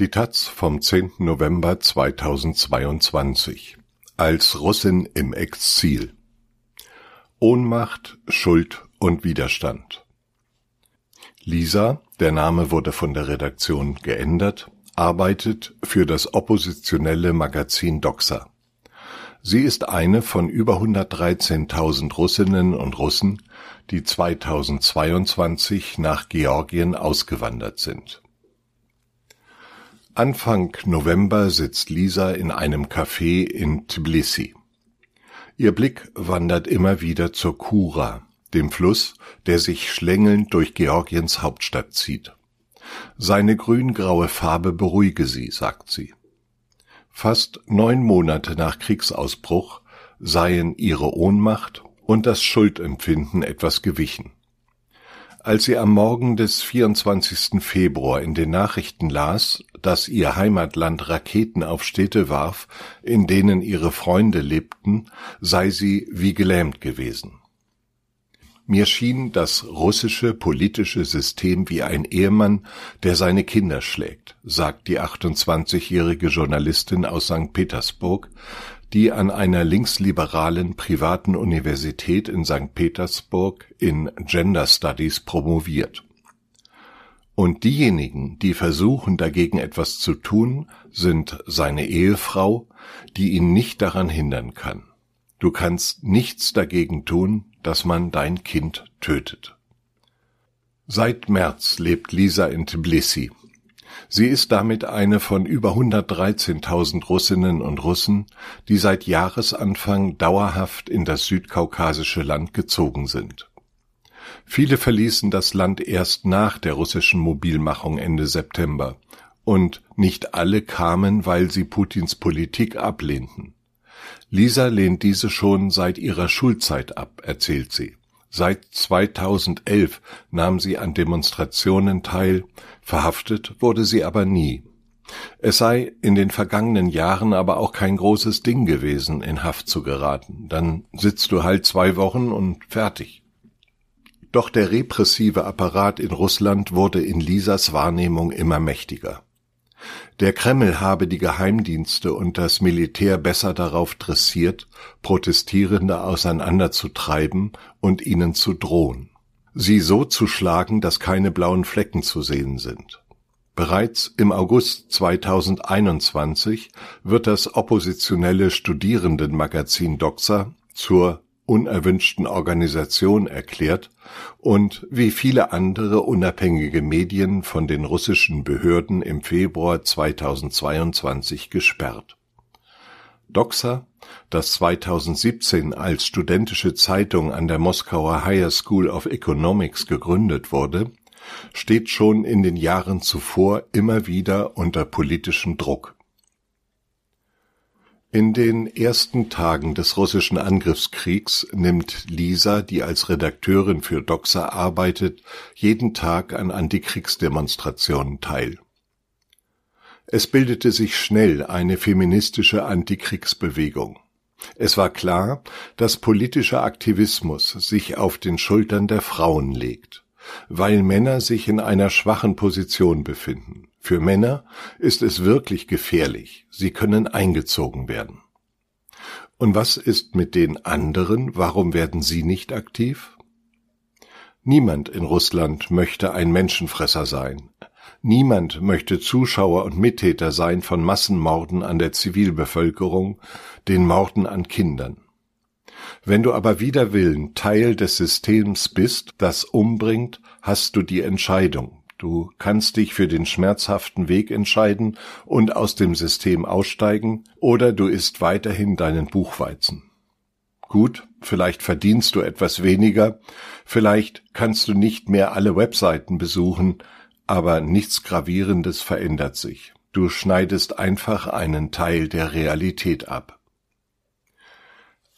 Die taz vom 10. November 2022 Als Russin im Exil Ohnmacht, Schuld und Widerstand Lisa, der Name wurde von der Redaktion geändert, arbeitet für das oppositionelle Magazin Doxa. Sie ist eine von über 113.000 Russinnen und Russen, die 2022 nach Georgien ausgewandert sind Anfang November sitzt Lisa in einem Café in Tbilisi. Ihr Blick wandert immer wieder zur Kura, dem Fluss, der sich schlängelnd durch Georgiens Hauptstadt zieht. Seine grün-graue Farbe beruhige sie, sagt sie. Fast neun Monate nach Kriegsausbruch seien ihre Ohnmacht und das Schuldempfinden etwas gewichen. Als sie am Morgen des 24. Februar in den Nachrichten las, dass ihr Heimatland Raketen auf Städte warf, in denen ihre Freunde lebten, sei sie wie gelähmt gewesen. Mir schien das russische politische System wie ein Ehemann, der seine Kinder schlägt, sagt die 28-jährige Journalistin aus St. Petersburg, die an einer linksliberalen privaten Universität in St. Petersburg in Gender Studies promoviert. Und diejenigen, die versuchen dagegen etwas zu tun, sind seine Ehefrau, die ihn nicht daran hindern kann. Du kannst nichts dagegen tun, dass man dein Kind tötet. Seit März lebt Lisa in Tbilisi, Sie ist damit eine von über 113.000 Russinnen und Russen, die seit Jahresanfang dauerhaft in das südkaukasische Land gezogen sind. Viele verließen das Land erst nach der russischen Mobilmachung Ende September, und nicht alle kamen, weil sie Putins Politik ablehnten. Lisa lehnt diese schon seit ihrer Schulzeit ab, erzählt sie. Seit 2011 nahm sie an Demonstrationen teil, verhaftet wurde sie aber nie. Es sei in den vergangenen Jahren aber auch kein großes Ding gewesen, in Haft zu geraten. Dann sitzt du halt zwei Wochen und fertig. Doch der repressive Apparat in Russland wurde in Lisas Wahrnehmung immer mächtiger. Der Kreml habe die Geheimdienste und das Militär besser darauf dressiert, Protestierende auseinanderzutreiben und ihnen zu drohen. Sie so zu schlagen, dass keine blauen Flecken zu sehen sind. Bereits im August 2021 wird das oppositionelle Studierendenmagazin Doxa zur unerwünschten Organisation erklärt und wie viele andere unabhängige Medien von den russischen Behörden im Februar 2022 gesperrt. Doxa, das 2017 als studentische Zeitung an der Moskauer Higher School of Economics gegründet wurde, steht schon in den Jahren zuvor immer wieder unter politischem Druck in den ersten Tagen des russischen Angriffskriegs nimmt Lisa, die als Redakteurin für Doxa arbeitet, jeden Tag an Antikriegsdemonstrationen teil. Es bildete sich schnell eine feministische Antikriegsbewegung. Es war klar, dass politischer Aktivismus sich auf den Schultern der Frauen legt, weil Männer sich in einer schwachen Position befinden. Für Männer ist es wirklich gefährlich, sie können eingezogen werden. Und was ist mit den anderen, warum werden sie nicht aktiv? Niemand in Russland möchte ein Menschenfresser sein. Niemand möchte Zuschauer und Mittäter sein von Massenmorden an der Zivilbevölkerung, den Morden an Kindern. Wenn du aber wider Willen Teil des Systems bist, das umbringt, hast du die Entscheidung, Du kannst dich für den schmerzhaften Weg entscheiden und aus dem System aussteigen, oder du isst weiterhin deinen Buchweizen. Gut, vielleicht verdienst du etwas weniger, vielleicht kannst du nicht mehr alle Webseiten besuchen, aber nichts Gravierendes verändert sich. Du schneidest einfach einen Teil der Realität ab.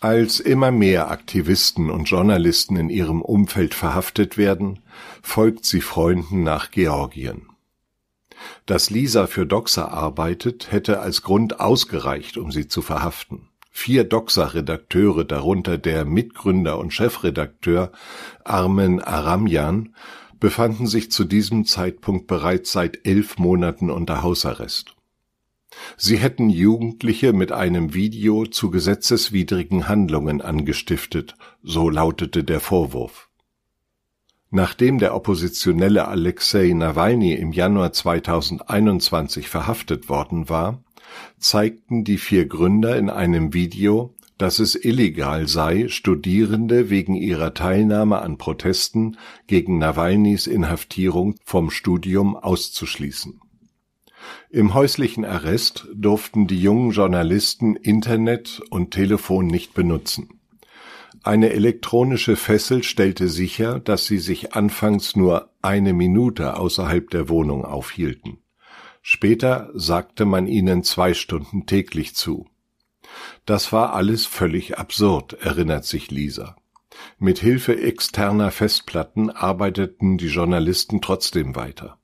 Als immer mehr Aktivisten und Journalisten in ihrem Umfeld verhaftet werden, folgt sie Freunden nach Georgien. Dass Lisa für Doxa arbeitet, hätte als Grund ausgereicht, um sie zu verhaften. Vier Doxa-Redakteure, darunter der Mitgründer und Chefredakteur Armen Aramjan, befanden sich zu diesem Zeitpunkt bereits seit elf Monaten unter Hausarrest. Sie hätten Jugendliche mit einem Video zu gesetzeswidrigen Handlungen angestiftet, so lautete der Vorwurf. Nachdem der Oppositionelle Alexei Nawalny im Januar 2021 verhaftet worden war, zeigten die vier Gründer in einem Video, dass es illegal sei, Studierende wegen ihrer Teilnahme an Protesten gegen Nawalnys Inhaftierung vom Studium auszuschließen. Im häuslichen Arrest durften die jungen Journalisten Internet und Telefon nicht benutzen. Eine elektronische Fessel stellte sicher, dass sie sich anfangs nur eine Minute außerhalb der Wohnung aufhielten. Später sagte man ihnen zwei Stunden täglich zu. Das war alles völlig absurd, erinnert sich Lisa. Mit Hilfe externer Festplatten arbeiteten die Journalisten trotzdem weiter.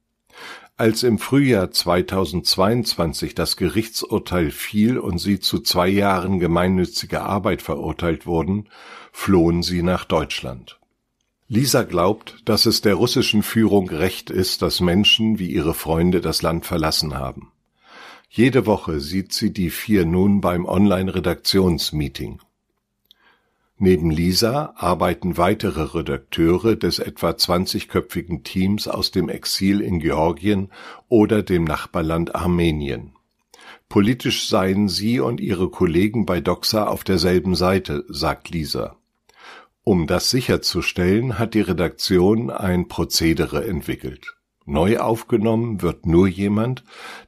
Als im Frühjahr 2022 das Gerichtsurteil fiel und sie zu zwei Jahren gemeinnütziger Arbeit verurteilt wurden, flohen sie nach Deutschland. Lisa glaubt, dass es der russischen Führung recht ist, dass Menschen wie ihre Freunde das Land verlassen haben. Jede Woche sieht sie die vier nun beim Online-Redaktionsmeeting. Neben Lisa arbeiten weitere Redakteure des etwa 20-köpfigen Teams aus dem Exil in Georgien oder dem Nachbarland Armenien. Politisch seien sie und ihre Kollegen bei Doxa auf derselben Seite, sagt Lisa. Um das sicherzustellen, hat die Redaktion ein Prozedere entwickelt. Neu aufgenommen wird nur jemand,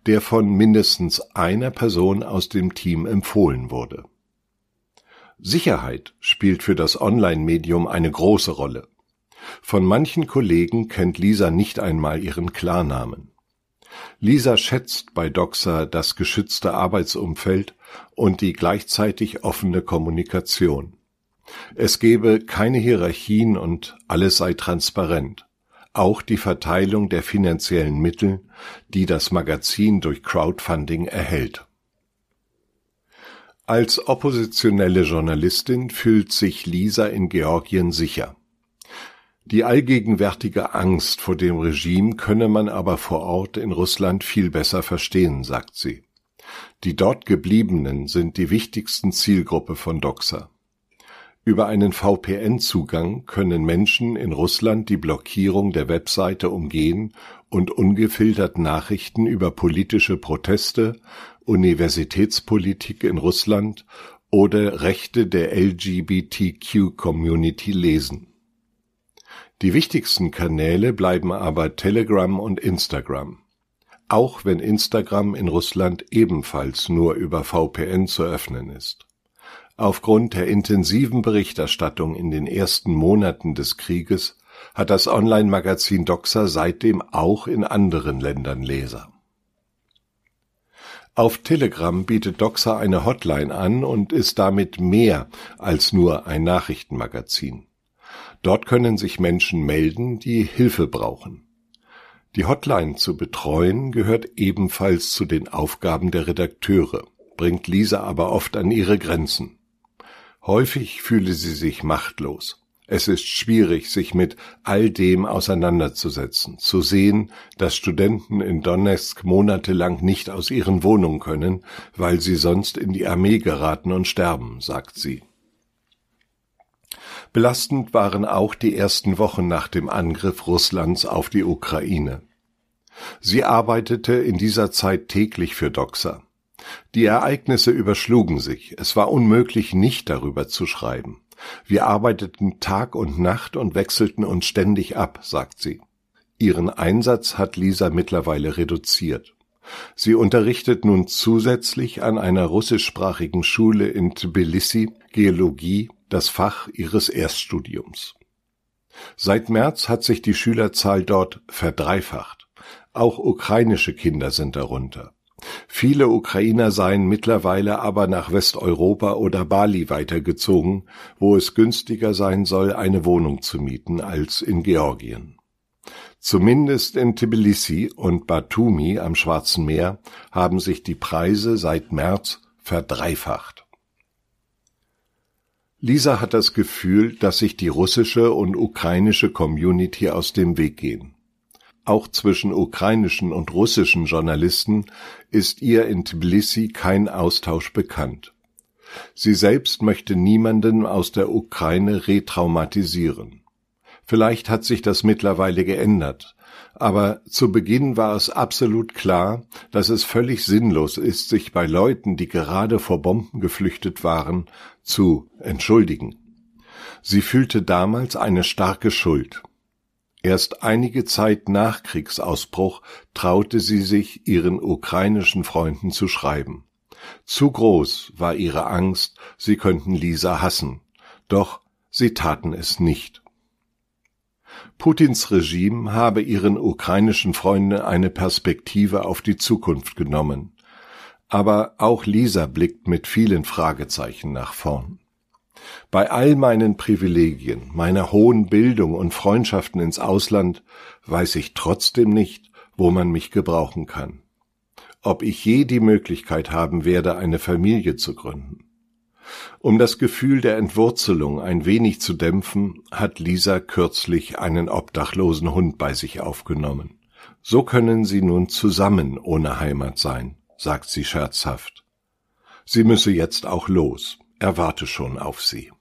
der von mindestens einer Person aus dem Team empfohlen wurde. Sicherheit spielt für das Online-Medium eine große Rolle. Von manchen Kollegen kennt Lisa nicht einmal ihren Klarnamen. Lisa schätzt bei Doxa das geschützte Arbeitsumfeld und die gleichzeitig offene Kommunikation. Es gebe keine Hierarchien und alles sei transparent auch die Verteilung der finanziellen Mittel, die das Magazin durch Crowdfunding erhält. Als oppositionelle Journalistin fühlt sich Lisa in Georgien sicher. Die allgegenwärtige Angst vor dem Regime könne man aber vor Ort in Russland viel besser verstehen, sagt sie. Die dort gebliebenen sind die wichtigsten Zielgruppe von Doxa. Über einen VPN-Zugang können Menschen in Russland die Blockierung der Webseite umgehen und ungefiltert Nachrichten über politische Proteste, Universitätspolitik in Russland oder Rechte der LGBTQ-Community lesen. Die wichtigsten Kanäle bleiben aber Telegram und Instagram. Auch wenn Instagram in Russland ebenfalls nur über VPN zu öffnen ist Aufgrund der intensiven Berichterstattung in den ersten Monaten des Krieges hat das Online-Magazin Doxa seitdem auch in anderen Ländern Leser. Auf Telegram bietet Doxa eine Hotline an und ist damit mehr als nur ein Nachrichtenmagazin. Dort können sich Menschen melden, die Hilfe brauchen. Die Hotline zu betreuen gehört ebenfalls zu den Aufgaben der Redakteure, bringt Lisa aber oft an ihre Grenzen. Häufig fühle sie sich machtlos. Es ist schwierig, sich mit all dem auseinanderzusetzen, zu sehen, dass Studenten in Donetsk monatelang nicht aus ihren Wohnungen können, weil sie sonst in die Armee geraten und sterben, sagt sie. Belastend waren auch die ersten Wochen nach dem Angriff Russlands auf die Ukraine. Sie arbeitete in dieser Zeit täglich für Doxa. Die Ereignisse überschlugen sich, es war unmöglich, nicht darüber zu schreiben. Wir arbeiteten Tag und Nacht und wechselten uns ständig ab, sagt sie. Ihren Einsatz hat Lisa mittlerweile reduziert. Sie unterrichtet nun zusätzlich an einer russischsprachigen Schule in Tbilisi Geologie, das Fach ihres Erststudiums. Seit März hat sich die Schülerzahl dort verdreifacht. Auch ukrainische Kinder sind darunter. Viele Ukrainer seien mittlerweile aber nach Westeuropa oder Bali weitergezogen, wo es günstiger sein soll, eine Wohnung zu mieten als in Georgien. Zumindest in Tbilisi und Batumi am Schwarzen Meer haben sich die Preise seit März verdreifacht. Lisa hat das Gefühl, dass sich die russische und ukrainische Community aus dem Weg gehen. Auch zwischen ukrainischen und russischen Journalisten ist ihr in Tbilisi kein Austausch bekannt. Sie selbst möchte niemanden aus der Ukraine retraumatisieren. Vielleicht hat sich das mittlerweile geändert, aber zu Beginn war es absolut klar, dass es völlig sinnlos ist, sich bei Leuten, die gerade vor Bomben geflüchtet waren, zu entschuldigen. Sie fühlte damals eine starke Schuld. Erst einige Zeit nach Kriegsausbruch traute sie sich, ihren ukrainischen Freunden zu schreiben. Zu groß war ihre Angst, sie könnten Lisa hassen, doch sie taten es nicht. Putins Regime habe ihren ukrainischen Freunden eine Perspektive auf die Zukunft genommen. Aber auch Lisa blickt mit vielen Fragezeichen nach vorn. Bei all meinen Privilegien, meiner hohen Bildung und Freundschaften ins Ausland weiß ich trotzdem nicht, wo man mich gebrauchen kann. Ob ich je die Möglichkeit haben werde, eine Familie zu gründen. Um das Gefühl der Entwurzelung ein wenig zu dämpfen, hat Lisa kürzlich einen obdachlosen Hund bei sich aufgenommen. So können sie nun zusammen ohne Heimat sein, sagt sie scherzhaft. Sie müsse jetzt auch los, er warte schon auf sie.